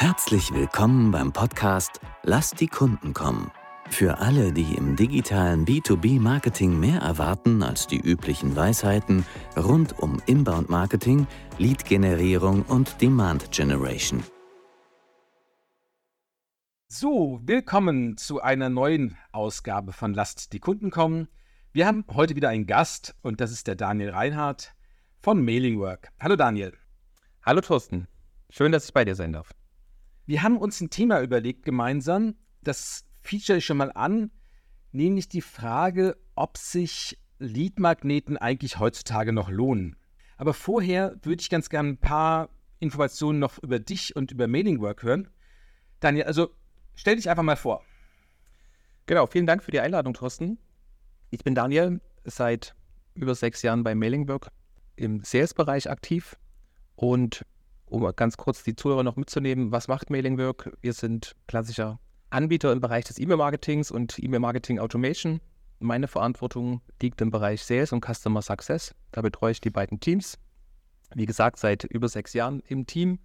Herzlich willkommen beim Podcast Lass die Kunden kommen. Für alle, die im digitalen B2B-Marketing mehr erwarten als die üblichen Weisheiten rund um Inbound-Marketing, Lead-Generierung und Demand-Generation. So, willkommen zu einer neuen Ausgabe von Lasst die Kunden kommen. Wir haben heute wieder einen Gast und das ist der Daniel Reinhardt von Mailingwork. Hallo Daniel. Hallo Thorsten. Schön, dass ich bei dir sein darf. Wir haben uns ein Thema überlegt gemeinsam. Das feature ich schon mal an, nämlich die Frage, ob sich Leadmagneten eigentlich heutzutage noch lohnen. Aber vorher würde ich ganz gerne ein paar Informationen noch über dich und über Mailingwork hören. Daniel, also stell dich einfach mal vor. Genau, vielen Dank für die Einladung, Thorsten. Ich bin Daniel, seit über sechs Jahren bei Mailingwork im Sales-Bereich aktiv und um ganz kurz die Zuhörer noch mitzunehmen, was macht Mailingwork? Wir sind klassischer Anbieter im Bereich des E-Mail-Marketings und E-Mail-Marketing Automation. Meine Verantwortung liegt im Bereich Sales und Customer Success. Da betreue ich die beiden Teams. Wie gesagt, seit über sechs Jahren im Team.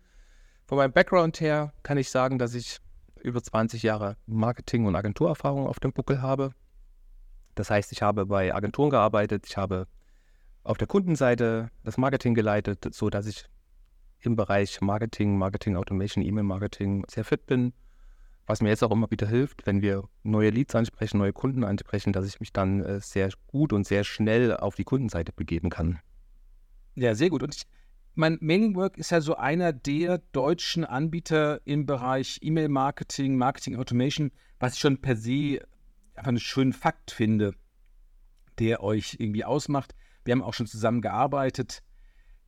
Von meinem Background her kann ich sagen, dass ich über 20 Jahre Marketing- und Agenturerfahrung auf dem Buckel habe. Das heißt, ich habe bei Agenturen gearbeitet, ich habe auf der Kundenseite das Marketing geleitet, sodass ich im Bereich Marketing, Marketing Automation, E-Mail-Marketing sehr fit bin. Was mir jetzt auch immer wieder hilft, wenn wir neue Leads ansprechen, neue Kunden ansprechen, dass ich mich dann äh, sehr gut und sehr schnell auf die Kundenseite begeben kann. Ja, sehr gut. Und ich, mein Mailingwork ist ja so einer der deutschen Anbieter im Bereich E-Mail-Marketing, Marketing Automation, was ich schon per se einfach einen schönen Fakt finde, der euch irgendwie ausmacht. Wir haben auch schon zusammen gearbeitet,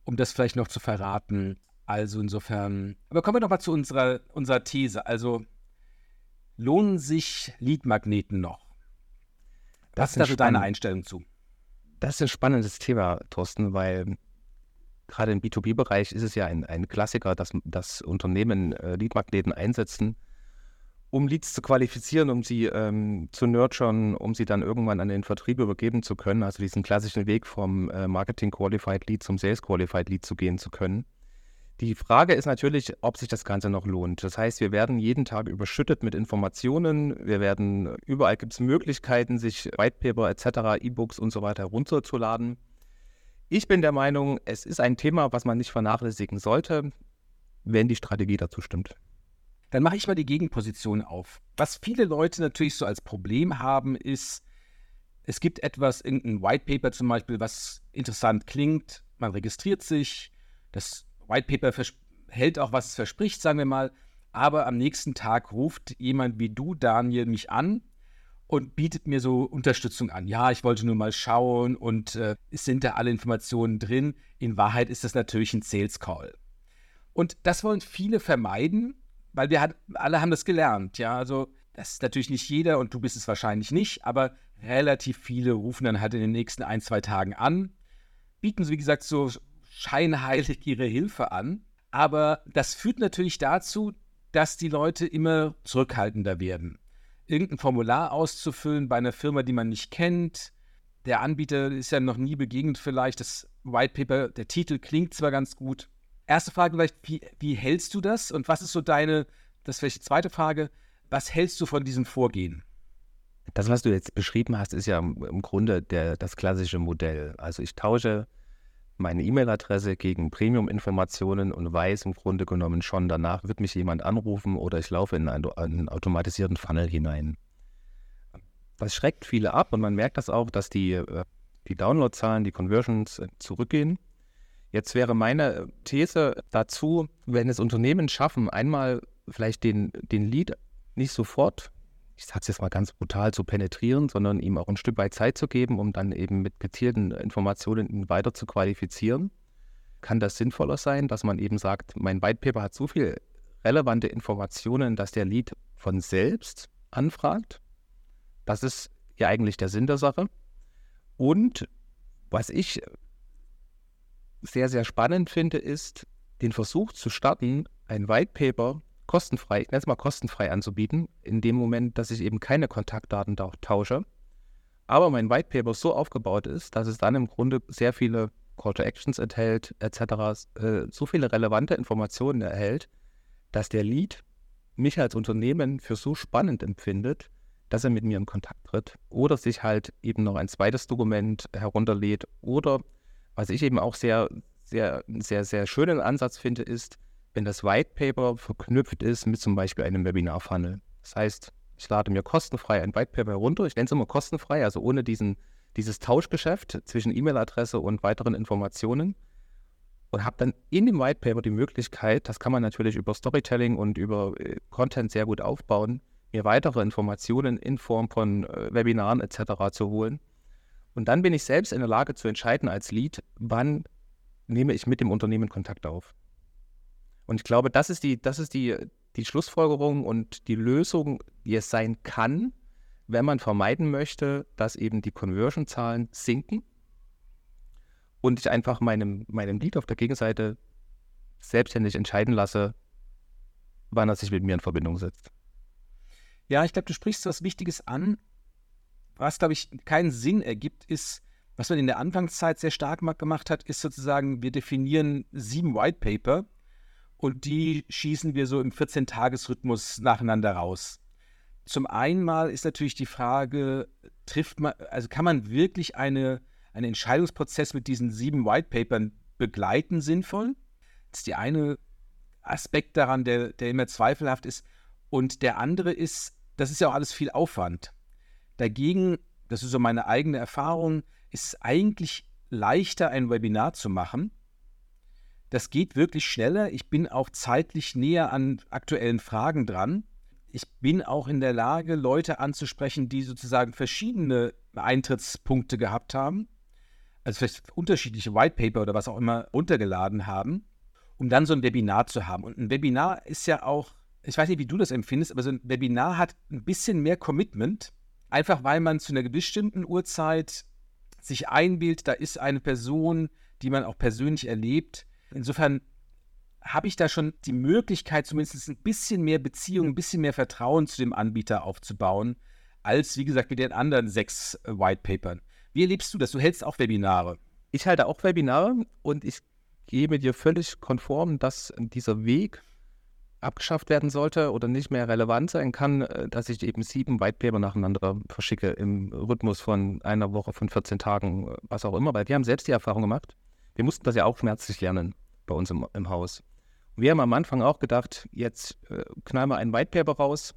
um das vielleicht noch zu verraten. Also insofern, aber kommen wir noch mal zu unserer, unserer These. Also lohnen sich Leadmagneten noch? Was ist also deine Einstellung zu? Das ist ein spannendes Thema, Thorsten, weil gerade im B2B-Bereich ist es ja ein, ein Klassiker, dass, dass Unternehmen äh, Leadmagneten einsetzen, um Leads zu qualifizieren, um sie ähm, zu nurturen, um sie dann irgendwann an den Vertrieb übergeben zu können, also diesen klassischen Weg vom äh, Marketing Qualified Lead zum Sales Qualified Lead zu gehen zu können. Die Frage ist natürlich, ob sich das Ganze noch lohnt. Das heißt, wir werden jeden Tag überschüttet mit Informationen. Wir werden, überall gibt es Möglichkeiten, sich Whitepaper etc., E-Books und so weiter runterzuladen. Ich bin der Meinung, es ist ein Thema, was man nicht vernachlässigen sollte, wenn die Strategie dazu stimmt. Dann mache ich mal die Gegenposition auf. Was viele Leute natürlich so als Problem haben, ist, es gibt etwas, irgendein White Paper zum Beispiel, was interessant klingt, man registriert sich, das White Paper hält auch, was es verspricht, sagen wir mal, aber am nächsten Tag ruft jemand wie du, Daniel, mich an und bietet mir so Unterstützung an. Ja, ich wollte nur mal schauen und äh, sind da alle Informationen drin. In Wahrheit ist das natürlich ein Sales Call. Und das wollen viele vermeiden, weil wir hat, alle haben das gelernt. Ja, also das ist natürlich nicht jeder und du bist es wahrscheinlich nicht, aber relativ viele rufen dann halt in den nächsten ein, zwei Tagen an, bieten, wie gesagt, so scheinheilig ihre Hilfe an. Aber das führt natürlich dazu, dass die Leute immer zurückhaltender werden. Irgendein Formular auszufüllen bei einer Firma, die man nicht kennt. Der Anbieter ist ja noch nie begegnet vielleicht. Das White Paper, der Titel klingt zwar ganz gut. Erste Frage vielleicht, wie, wie hältst du das? Und was ist so deine, das vielleicht die zweite Frage, was hältst du von diesem Vorgehen? Das, was du jetzt beschrieben hast, ist ja im Grunde der, das klassische Modell. Also ich tausche meine E-Mail-Adresse gegen Premium-Informationen und weiß im Grunde genommen schon, danach wird mich jemand anrufen oder ich laufe in einen, einen automatisierten Funnel hinein. Das schreckt viele ab und man merkt das auch, dass die, äh, die Downloadzahlen, die Conversions äh, zurückgehen. Jetzt wäre meine These dazu, wenn es Unternehmen schaffen, einmal vielleicht den, den Lead nicht sofort ich sage es jetzt mal ganz brutal, zu penetrieren, sondern ihm auch ein Stück weit Zeit zu geben, um dann eben mit gezielten Informationen ihn weiter zu qualifizieren. Kann das sinnvoller sein, dass man eben sagt, mein White Paper hat so viel relevante Informationen, dass der Lead von selbst anfragt? Das ist ja eigentlich der Sinn der Sache. Und was ich sehr, sehr spannend finde, ist, den Versuch zu starten, ein White Paper kostenfrei, ich nenne es mal kostenfrei anzubieten, in dem Moment, dass ich eben keine Kontaktdaten tausche, aber mein White Paper so aufgebaut ist, dass es dann im Grunde sehr viele Call to Actions enthält, etc., äh, so viele relevante Informationen erhält, dass der Lead mich als Unternehmen für so spannend empfindet, dass er mit mir in Kontakt tritt oder sich halt eben noch ein zweites Dokument herunterlädt oder was ich eben auch sehr, sehr, sehr, sehr schönen Ansatz finde, ist, wenn das White Paper verknüpft ist mit zum Beispiel einem Webinar-Funnel. Das heißt, ich lade mir kostenfrei ein White Paper herunter. Ich nenne es immer kostenfrei, also ohne diesen, dieses Tauschgeschäft zwischen E-Mail-Adresse und weiteren Informationen. Und habe dann in dem White Paper die Möglichkeit, das kann man natürlich über Storytelling und über äh, Content sehr gut aufbauen, mir weitere Informationen in Form von äh, Webinaren etc. zu holen. Und dann bin ich selbst in der Lage zu entscheiden als Lead, wann nehme ich mit dem Unternehmen Kontakt auf. Und ich glaube, das ist die, das ist die, die Schlussfolgerung und die Lösung, die es sein kann, wenn man vermeiden möchte, dass eben die Conversion-Zahlen sinken und ich einfach meinem, meinem Lead auf der Gegenseite selbstständig entscheiden lasse, wann er sich mit mir in Verbindung setzt. Ja, ich glaube, du sprichst was Wichtiges an. Was, glaube ich, keinen Sinn ergibt, ist, was man in der Anfangszeit sehr stark gemacht hat, ist sozusagen, wir definieren sieben White Paper und die schießen wir so im 14-Tages-Rhythmus nacheinander raus. Zum einen mal ist natürlich die Frage, trifft man, also kann man wirklich eine, einen Entscheidungsprozess mit diesen sieben White Papern begleiten sinnvoll? Das ist die eine Aspekt daran, der, der immer zweifelhaft ist. Und der andere ist, das ist ja auch alles viel Aufwand. Dagegen, das ist so meine eigene Erfahrung, ist es eigentlich leichter, ein Webinar zu machen, das geht wirklich schneller. Ich bin auch zeitlich näher an aktuellen Fragen dran. Ich bin auch in der Lage, Leute anzusprechen, die sozusagen verschiedene Eintrittspunkte gehabt haben, also vielleicht unterschiedliche White Paper oder was auch immer runtergeladen haben, um dann so ein Webinar zu haben. Und ein Webinar ist ja auch, ich weiß nicht, wie du das empfindest, aber so ein Webinar hat ein bisschen mehr Commitment, einfach weil man zu einer bestimmten Uhrzeit sich einbildet, da ist eine Person, die man auch persönlich erlebt, Insofern habe ich da schon die Möglichkeit, zumindest ein bisschen mehr Beziehung, ein bisschen mehr Vertrauen zu dem Anbieter aufzubauen, als, wie gesagt, mit den anderen sechs äh, White Papern. Wie erlebst du das? Du hältst auch Webinare. Ich halte auch Webinare und ich gebe dir völlig konform, dass dieser Weg abgeschafft werden sollte oder nicht mehr relevant sein kann, äh, dass ich eben sieben White Paper nacheinander verschicke im Rhythmus von einer Woche, von 14 Tagen, äh, was auch immer, weil wir haben selbst die Erfahrung gemacht. Wir mussten das ja auch schmerzlich lernen bei uns im, im Haus. Und wir haben am Anfang auch gedacht, jetzt äh, knallen wir ein White Paper raus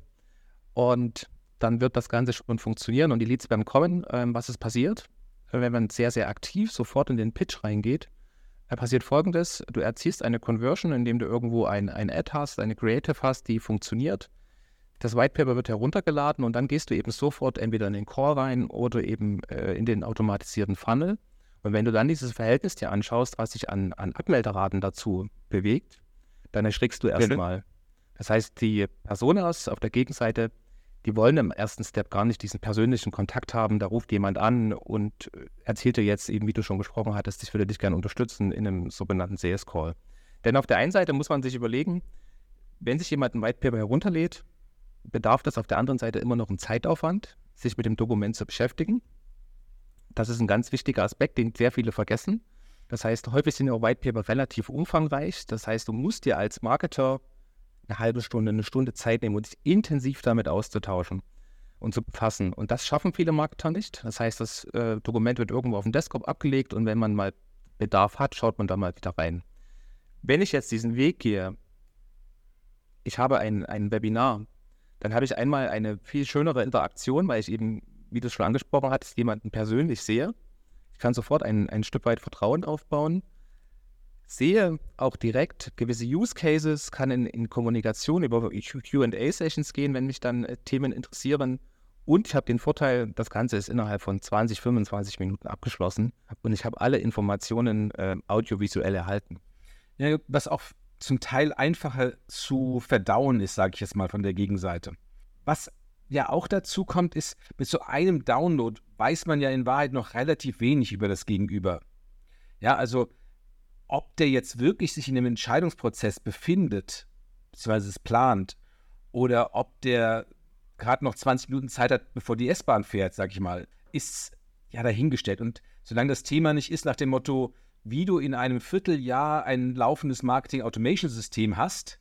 und dann wird das Ganze schon funktionieren und die Leads werden kommen. Ähm, was ist passiert? Wenn man sehr, sehr aktiv sofort in den Pitch reingeht, da passiert folgendes: Du erziehst eine Conversion, indem du irgendwo ein, ein Ad hast, eine Creative hast, die funktioniert. Das White Paper wird heruntergeladen und dann gehst du eben sofort entweder in den Core rein oder eben äh, in den automatisierten Funnel. Und wenn du dann dieses Verhältnis dir anschaust, was sich an, an Abmelderaten dazu bewegt, dann erschrickst du erstmal. Das heißt, die Personas auf der Gegenseite, die wollen im ersten Step gar nicht diesen persönlichen Kontakt haben. Da ruft jemand an und äh, erzählt dir jetzt eben, wie du schon gesprochen hattest, ich würde dich gerne unterstützen in einem sogenannten Sales Call. Denn auf der einen Seite muss man sich überlegen, wenn sich jemand ein White Paper herunterlädt, bedarf das auf der anderen Seite immer noch einen Zeitaufwand, sich mit dem Dokument zu beschäftigen. Das ist ein ganz wichtiger Aspekt, den sehr viele vergessen. Das heißt, häufig sind ja White Paper relativ umfangreich. Das heißt, du musst dir als Marketer eine halbe Stunde, eine Stunde Zeit nehmen, um dich intensiv damit auszutauschen und zu befassen. Und das schaffen viele Marketer nicht. Das heißt, das äh, Dokument wird irgendwo auf dem Desktop abgelegt und wenn man mal Bedarf hat, schaut man da mal wieder rein. Wenn ich jetzt diesen Weg gehe, ich habe ein, ein Webinar, dann habe ich einmal eine viel schönere Interaktion, weil ich eben wie du es schon angesprochen hattest, jemanden persönlich sehe. Ich kann sofort ein, ein Stück weit Vertrauen aufbauen, sehe auch direkt gewisse Use Cases, kann in, in Kommunikation über QA-Sessions gehen, wenn mich dann äh, Themen interessieren. Und ich habe den Vorteil, das Ganze ist innerhalb von 20, 25 Minuten abgeschlossen und ich habe alle Informationen äh, audiovisuell erhalten. Ja, was auch zum Teil einfacher zu verdauen ist, sage ich jetzt mal von der Gegenseite. Was ja auch dazu kommt, ist, mit so einem Download weiß man ja in Wahrheit noch relativ wenig über das Gegenüber. Ja, also ob der jetzt wirklich sich in einem Entscheidungsprozess befindet, beziehungsweise es plant, oder ob der gerade noch 20 Minuten Zeit hat, bevor die S-Bahn fährt, sag ich mal, ist ja dahingestellt. Und solange das Thema nicht ist nach dem Motto, wie du in einem Vierteljahr ein laufendes Marketing-Automation-System hast,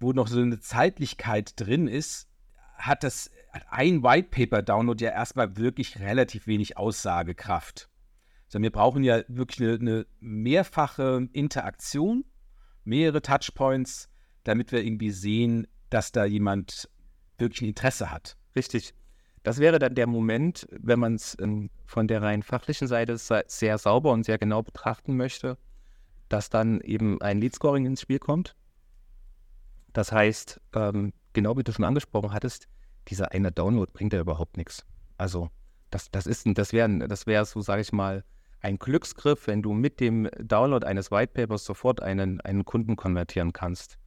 wo noch so eine Zeitlichkeit drin ist, hat das ein White Paper Download ja erstmal wirklich relativ wenig Aussagekraft. Sondern wir brauchen ja wirklich eine, eine mehrfache Interaktion, mehrere Touchpoints, damit wir irgendwie sehen, dass da jemand wirklich ein Interesse hat. Richtig. Das wäre dann der Moment, wenn man es ähm, von der rein fachlichen Seite sehr sauber und sehr genau betrachten möchte, dass dann eben ein Lead-Scoring ins Spiel kommt. Das heißt, ähm, genau wie du schon angesprochen hattest, dieser eine Download bringt ja überhaupt nichts. Also das, das ist, das wäre, das wäre so, sage ich mal, ein Glücksgriff, wenn du mit dem Download eines Whitepapers sofort einen, einen Kunden konvertieren kannst.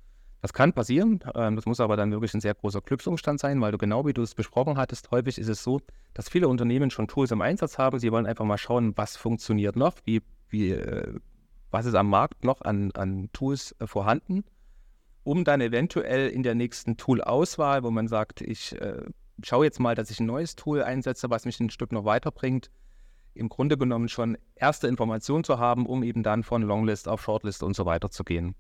Das kann passieren, ähm, das muss aber dann wirklich ein sehr großer Glücksumstand sein, weil du genau wie du es besprochen hattest, häufig ist es so, dass viele Unternehmen schon Tools im Einsatz haben. Sie wollen einfach mal schauen, was funktioniert noch, wie, wie, äh, was ist am Markt noch an, an Tools äh, vorhanden, um dann eventuell in der nächsten Tool-Auswahl, wo man sagt, ich äh, schaue jetzt mal, dass ich ein neues Tool einsetze, was mich ein Stück noch weiterbringt, im Grunde genommen schon erste Informationen zu haben, um eben dann von Longlist auf Shortlist und so weiter zu gehen.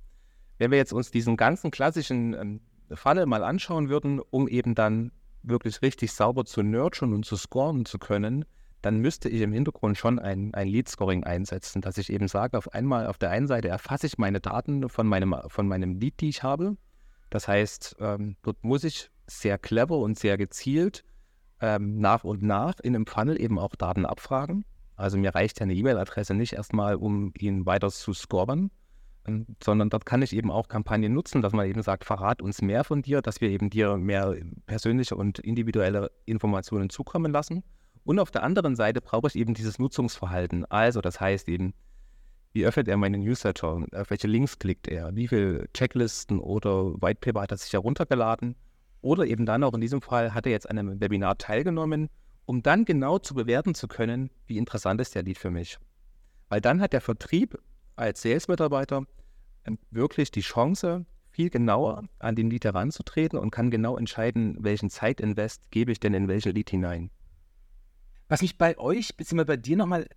Wenn wir jetzt uns diesen ganzen klassischen ähm, Funnel mal anschauen würden, um eben dann wirklich richtig sauber zu nurturen und zu scoren zu können, dann müsste ich im Hintergrund schon ein, ein Lead-Scoring einsetzen, dass ich eben sage, auf einmal auf der einen Seite erfasse ich meine Daten von meinem, von meinem Lead, die ich habe. Das heißt, ähm, dort muss ich sehr clever und sehr gezielt ähm, nach und nach in einem Funnel eben auch Daten abfragen. Also mir reicht ja eine E-Mail-Adresse nicht erstmal, um ihn weiter zu scoren, sondern dort kann ich eben auch Kampagnen nutzen, dass man eben sagt, verrat uns mehr von dir, dass wir eben dir mehr persönliche und individuelle Informationen zukommen lassen. Und auf der anderen Seite brauche ich eben dieses Nutzungsverhalten. Also das heißt eben, wie öffnet er meinen Newsletter, auf welche Links klickt er, wie viele Checklisten oder Whitepaper hat er sich heruntergeladen oder eben dann auch in diesem Fall hat er jetzt an einem Webinar teilgenommen, um dann genau zu bewerten zu können, wie interessant ist der Lied für mich. Weil dann hat der Vertrieb als Sales-Mitarbeiter ähm, wirklich die Chance, viel genauer an den Lead heranzutreten und kann genau entscheiden, welchen Zeitinvest gebe ich denn in welchen Lead hinein. Was mich bei euch, beziehungsweise bei dir nochmal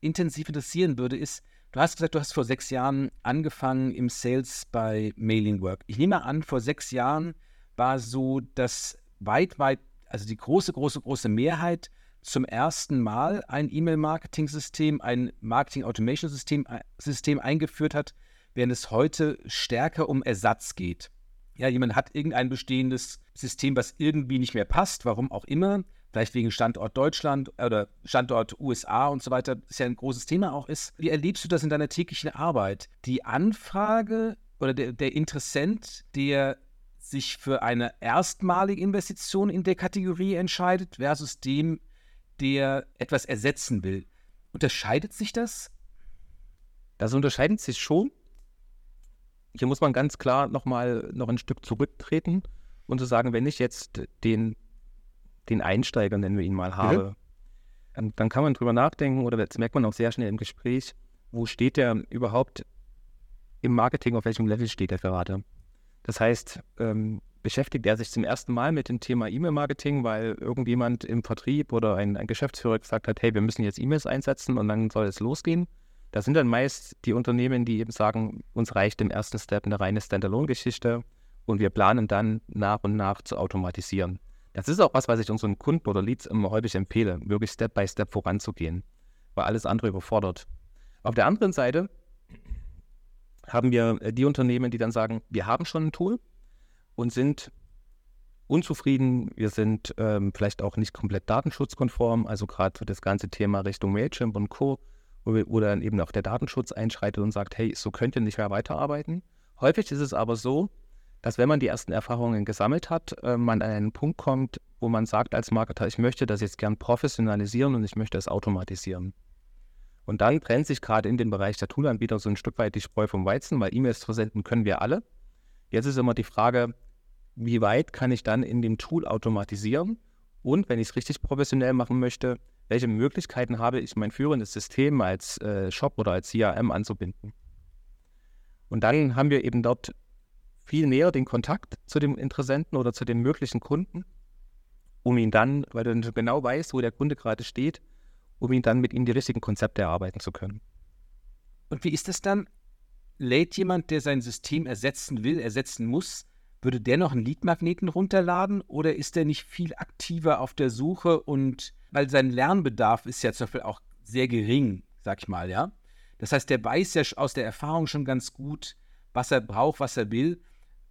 intensiv interessieren würde, ist, du hast gesagt, du hast vor sechs Jahren angefangen im Sales bei Mailing Work. Ich nehme an, vor sechs Jahren war so, dass weit, weit, also die große, große, große Mehrheit zum ersten Mal ein E-Mail-Marketing-System, ein Marketing-Automation-System äh, System eingeführt hat, während es heute stärker um Ersatz geht. Ja, jemand hat irgendein bestehendes System, was irgendwie nicht mehr passt, warum auch immer, vielleicht wegen Standort Deutschland oder Standort USA und so weiter, das ja ein großes Thema auch ist. Wie erlebst du das in deiner täglichen Arbeit? Die Anfrage oder der, der Interessent, der sich für eine erstmalige Investition in der Kategorie entscheidet, versus dem, der etwas ersetzen will. Unterscheidet sich das? Das unterscheidet sich schon. Hier muss man ganz klar nochmal noch ein Stück zurücktreten und zu sagen, wenn ich jetzt den, den Einsteiger, nennen wir ihn mal, habe, mhm. dann kann man drüber nachdenken oder das merkt man auch sehr schnell im Gespräch, wo steht der überhaupt im Marketing, auf welchem Level steht er gerade. Das heißt, ähm, beschäftigt er sich zum ersten Mal mit dem Thema E-Mail-Marketing, weil irgendjemand im Vertrieb oder ein, ein, Geschäftsführer gesagt hat, hey, wir müssen jetzt E-Mails einsetzen und dann soll es losgehen. Das sind dann meist die Unternehmen, die eben sagen, uns reicht im ersten Step eine reine Standalone-Geschichte und wir planen dann nach und nach zu automatisieren. Das ist auch was, was ich unseren Kunden oder Leads immer häufig empfehle, wirklich Step by Step voranzugehen, weil alles andere überfordert. Auf der anderen Seite haben wir äh, die Unternehmen, die dann sagen, wir haben schon ein Tool und sind unzufrieden, wir sind ähm, vielleicht auch nicht komplett datenschutzkonform, also gerade für das ganze Thema Richtung Mailchimp und Co., wo, wir, wo dann eben auch der Datenschutz einschreitet und sagt, hey, so könnt ihr nicht mehr weiterarbeiten. Häufig ist es aber so, dass wenn man die ersten Erfahrungen gesammelt hat, äh, man an einen Punkt kommt, wo man sagt als Marketer, ich möchte das jetzt gern professionalisieren und ich möchte es automatisieren. Und dann trennt sich gerade in dem Bereich der Toolanbieter so ein Stück weit die Spreu vom Weizen, weil E-Mails versenden können wir alle. Jetzt ist immer die Frage, wie weit kann ich dann in dem Tool automatisieren? Und wenn ich es richtig professionell machen möchte, welche Möglichkeiten habe ich, mein führendes System als äh, Shop oder als CRM anzubinden? Und dann haben wir eben dort viel näher den Kontakt zu dem Interessenten oder zu dem möglichen Kunden, um ihn dann, weil du genau weißt, wo der Kunde gerade steht, um ihn dann mit ihm die richtigen Konzepte erarbeiten zu können. Und wie ist das dann? Lädt jemand, der sein System ersetzen will, ersetzen muss, würde der noch einen Leadmagneten runterladen oder ist der nicht viel aktiver auf der Suche und weil sein Lernbedarf ist ja zum Beispiel auch sehr gering, sag ich mal, ja. Das heißt, der weiß ja aus der Erfahrung schon ganz gut, was er braucht, was er will.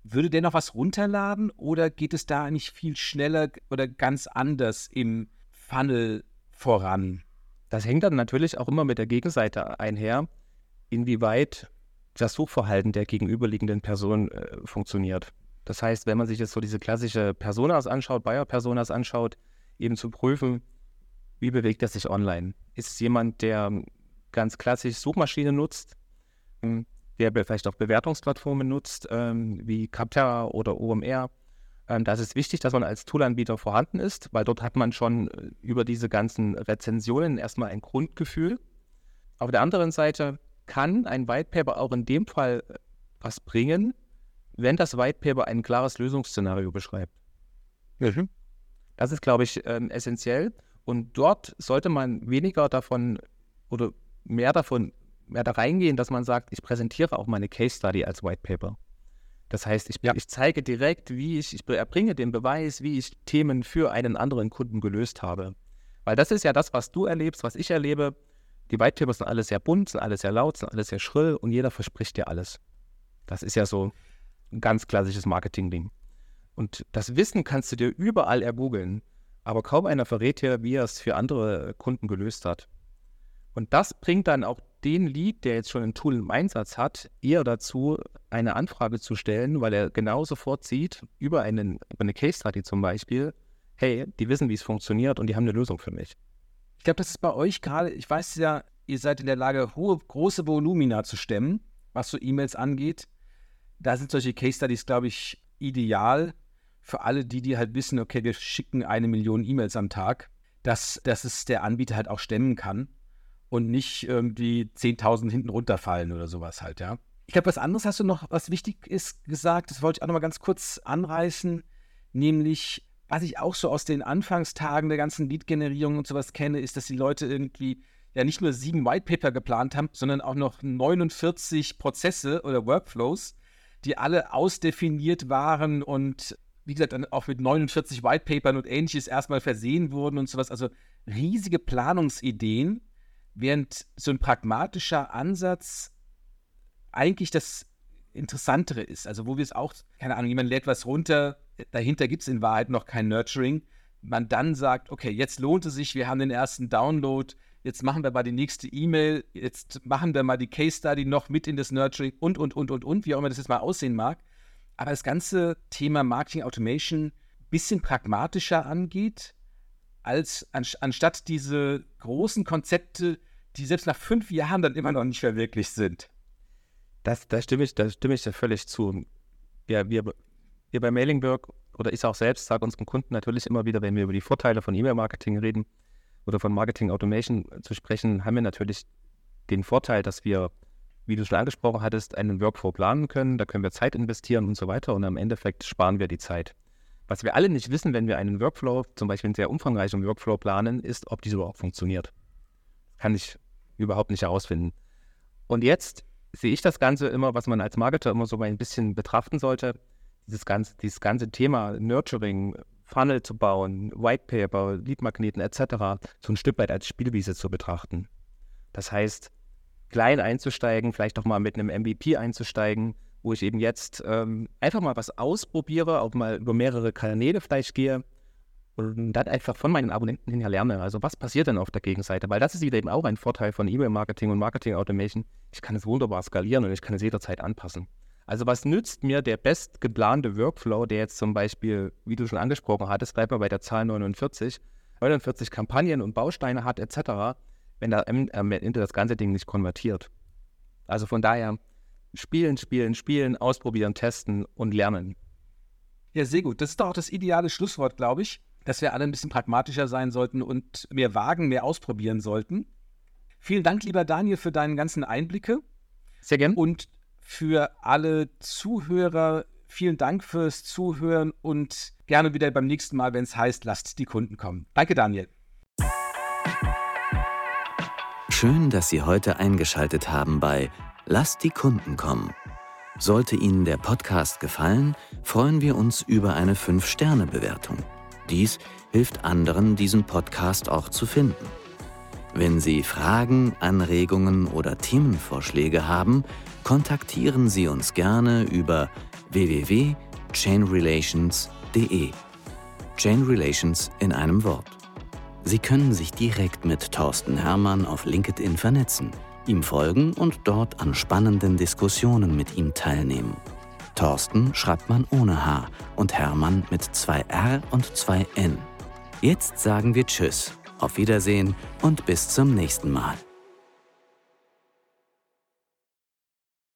Würde der noch was runterladen oder geht es da nicht viel schneller oder ganz anders im Funnel voran? Das hängt dann natürlich auch immer mit der Gegenseite einher, inwieweit das Suchverhalten der gegenüberliegenden Person äh, funktioniert. Das heißt, wenn man sich jetzt so diese klassische Personas anschaut, Buyer-Personas anschaut, eben zu prüfen, wie bewegt er sich online? Ist es jemand, der ganz klassisch Suchmaschinen nutzt, hm, der vielleicht auch Bewertungsplattformen nutzt, ähm, wie Capterra oder OMR? Ähm, da ist es wichtig, dass man als Toolanbieter vorhanden ist, weil dort hat man schon äh, über diese ganzen Rezensionen erstmal ein Grundgefühl. Auf der anderen Seite kann ein White Paper auch in dem Fall äh, was bringen, wenn das White Paper ein klares Lösungsszenario beschreibt. Mhm. Das ist, glaube ich, ähm, essentiell. Und dort sollte man weniger davon oder mehr davon, mehr da reingehen, dass man sagt, ich präsentiere auch meine Case Study als White Paper. Das heißt, ich, ja. ich zeige direkt, wie ich, ich erbringe den Beweis, wie ich Themen für einen anderen Kunden gelöst habe. Weil das ist ja das, was du erlebst, was ich erlebe. Die White Papers sind alle sehr bunt, sind alle sehr laut, sind alle sehr schrill und jeder verspricht dir alles. Das ist ja so ein ganz klassisches Marketing-Ding. Und das Wissen kannst du dir überall ergoogeln, aber kaum einer verrät dir, wie er es für andere Kunden gelöst hat. Und das bringt dann auch den Lead, der jetzt schon ein Tool im Einsatz hat, eher dazu, eine Anfrage zu stellen, weil er genau sofort sieht, über, einen, über eine Case Study zum Beispiel, hey, die wissen, wie es funktioniert und die haben eine Lösung für mich. Ich glaube, das ist bei euch gerade, ich weiß ja, ihr seid in der Lage, hohe, große Volumina zu stemmen, was so E-Mails angeht. Da sind solche Case Studies, glaube ich, ideal für alle die, die halt wissen, okay, wir schicken eine Million E-Mails am Tag, dass, dass es der Anbieter halt auch stemmen kann und nicht irgendwie 10.000 hinten runterfallen oder sowas halt, ja. Ich glaube, was anderes hast du noch, was wichtig ist, gesagt, das wollte ich auch noch mal ganz kurz anreißen, nämlich, was ich auch so aus den Anfangstagen der ganzen Lead-Generierung und sowas kenne, ist, dass die Leute irgendwie ja nicht nur sieben Whitepaper geplant haben, sondern auch noch 49 Prozesse oder Workflows, die alle ausdefiniert waren und wie gesagt, dann auch mit 49 Whitepapern und ähnliches erstmal versehen wurden und sowas. Also riesige Planungsideen, während so ein pragmatischer Ansatz eigentlich das Interessantere ist. Also wo wir es auch, keine Ahnung, jemand lädt was runter, dahinter gibt es in Wahrheit noch kein Nurturing. Man dann sagt, okay, jetzt lohnt es sich, wir haben den ersten Download, jetzt machen wir mal die nächste E-Mail, jetzt machen wir mal die Case Study noch mit in das Nurturing und, und, und, und, und, wie auch immer das jetzt mal aussehen mag aber das ganze Thema Marketing Automation ein bisschen pragmatischer angeht, als an, anstatt diese großen Konzepte, die selbst nach fünf Jahren dann immer noch nicht verwirklicht sind. Das, da, stimme ich, da stimme ich ja völlig zu. Ja, wir, wir bei Mailingberg oder ich auch selbst sage unseren Kunden natürlich immer wieder, wenn wir über die Vorteile von E-Mail-Marketing reden oder von Marketing Automation zu sprechen, haben wir natürlich den Vorteil, dass wir wie du schon angesprochen hattest, einen Workflow planen können. Da können wir Zeit investieren und so weiter und am Endeffekt sparen wir die Zeit. Was wir alle nicht wissen, wenn wir einen Workflow, zum Beispiel einen sehr umfangreichen Workflow planen, ist, ob dieser überhaupt funktioniert. Kann ich überhaupt nicht herausfinden. Und jetzt sehe ich das Ganze immer, was man als Marketer immer so ein bisschen betrachten sollte, dieses ganze, dieses ganze Thema Nurturing, Funnel zu bauen, Whitepaper, Leadmagneten etc. so ein Stück weit als Spielwiese zu betrachten. Das heißt, klein einzusteigen, vielleicht auch mal mit einem MVP einzusteigen, wo ich eben jetzt ähm, einfach mal was ausprobiere, auch mal über mehrere Kanäle vielleicht gehe und dann einfach von meinen Abonnenten hinher lerne. Also was passiert denn auf der Gegenseite? Weil das ist wieder eben auch ein Vorteil von E-Mail-Marketing und Marketing-Automation. Ich kann es wunderbar skalieren und ich kann es jederzeit anpassen. Also was nützt mir der best geplante Workflow, der jetzt zum Beispiel, wie du schon angesprochen hattest, bleibt mal bei der Zahl 49, 49 Kampagnen und Bausteine hat etc., wenn da am Ende das ganze Ding nicht konvertiert. Also von daher spielen, spielen, spielen, ausprobieren, testen und lernen. Ja, sehr gut. Das ist doch auch das ideale Schlusswort, glaube ich, dass wir alle ein bisschen pragmatischer sein sollten und mehr wagen, mehr ausprobieren sollten. Vielen Dank, lieber Daniel, für deinen ganzen Einblicke. Sehr gern. Und für alle Zuhörer, vielen Dank fürs Zuhören und gerne wieder beim nächsten Mal, wenn es heißt, lasst die Kunden kommen. Danke, Daniel. Schön, dass Sie heute eingeschaltet haben bei Lasst die Kunden kommen. Sollte Ihnen der Podcast gefallen, freuen wir uns über eine 5-Sterne-Bewertung. Dies hilft anderen, diesen Podcast auch zu finden. Wenn Sie Fragen, Anregungen oder Themenvorschläge haben, kontaktieren Sie uns gerne über www.chainrelations.de. Chain Relations in einem Wort. Sie können sich direkt mit Thorsten Hermann auf LinkedIn vernetzen, ihm folgen und dort an spannenden Diskussionen mit ihm teilnehmen. Thorsten schreibt man ohne H und Hermann mit zwei R und zwei N. Jetzt sagen wir Tschüss, auf Wiedersehen und bis zum nächsten Mal.